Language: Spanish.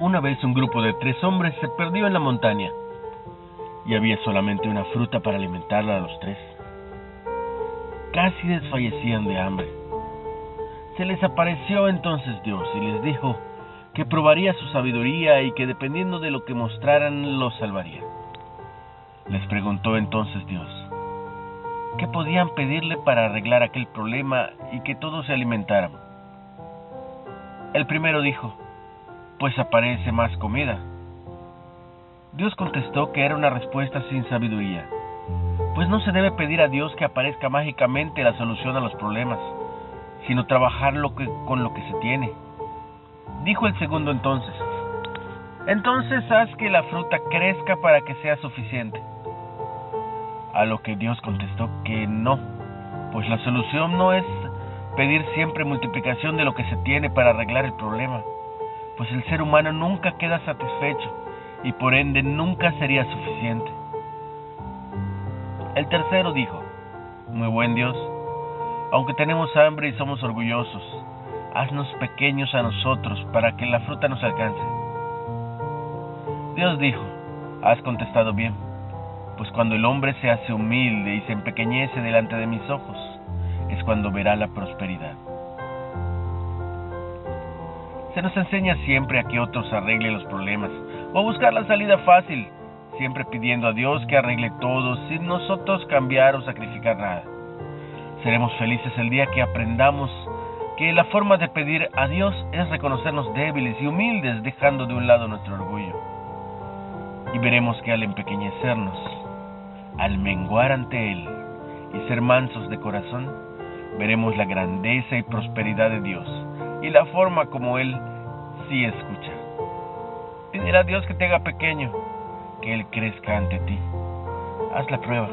Una vez un grupo de tres hombres se perdió en la montaña y había solamente una fruta para alimentarla a los tres. Casi desfallecían de hambre. Se les apareció entonces Dios y les dijo que probaría su sabiduría y que dependiendo de lo que mostraran los salvaría. Les preguntó entonces Dios, ¿qué podían pedirle para arreglar aquel problema y que todos se alimentaran? El primero dijo, pues aparece más comida. Dios contestó que era una respuesta sin sabiduría, pues no se debe pedir a Dios que aparezca mágicamente la solución a los problemas, sino trabajar lo que, con lo que se tiene. Dijo el segundo entonces, entonces haz que la fruta crezca para que sea suficiente. A lo que Dios contestó que no, pues la solución no es pedir siempre multiplicación de lo que se tiene para arreglar el problema pues el ser humano nunca queda satisfecho y por ende nunca sería suficiente. El tercero dijo, muy buen Dios, aunque tenemos hambre y somos orgullosos, haznos pequeños a nosotros para que la fruta nos alcance. Dios dijo, has contestado bien, pues cuando el hombre se hace humilde y se empequeñece delante de mis ojos, es cuando verá la prosperidad. Se nos enseña siempre a que otros arreglen los problemas o a buscar la salida fácil, siempre pidiendo a Dios que arregle todo sin nosotros cambiar o sacrificar nada. Seremos felices el día que aprendamos que la forma de pedir a Dios es reconocernos débiles y humildes dejando de un lado nuestro orgullo. Y veremos que al empequeñecernos, al menguar ante Él y ser mansos de corazón, veremos la grandeza y prosperidad de Dios y la forma como Él sí escucha. Pedir a Dios que te haga pequeño, que Él crezca ante ti. Haz la prueba.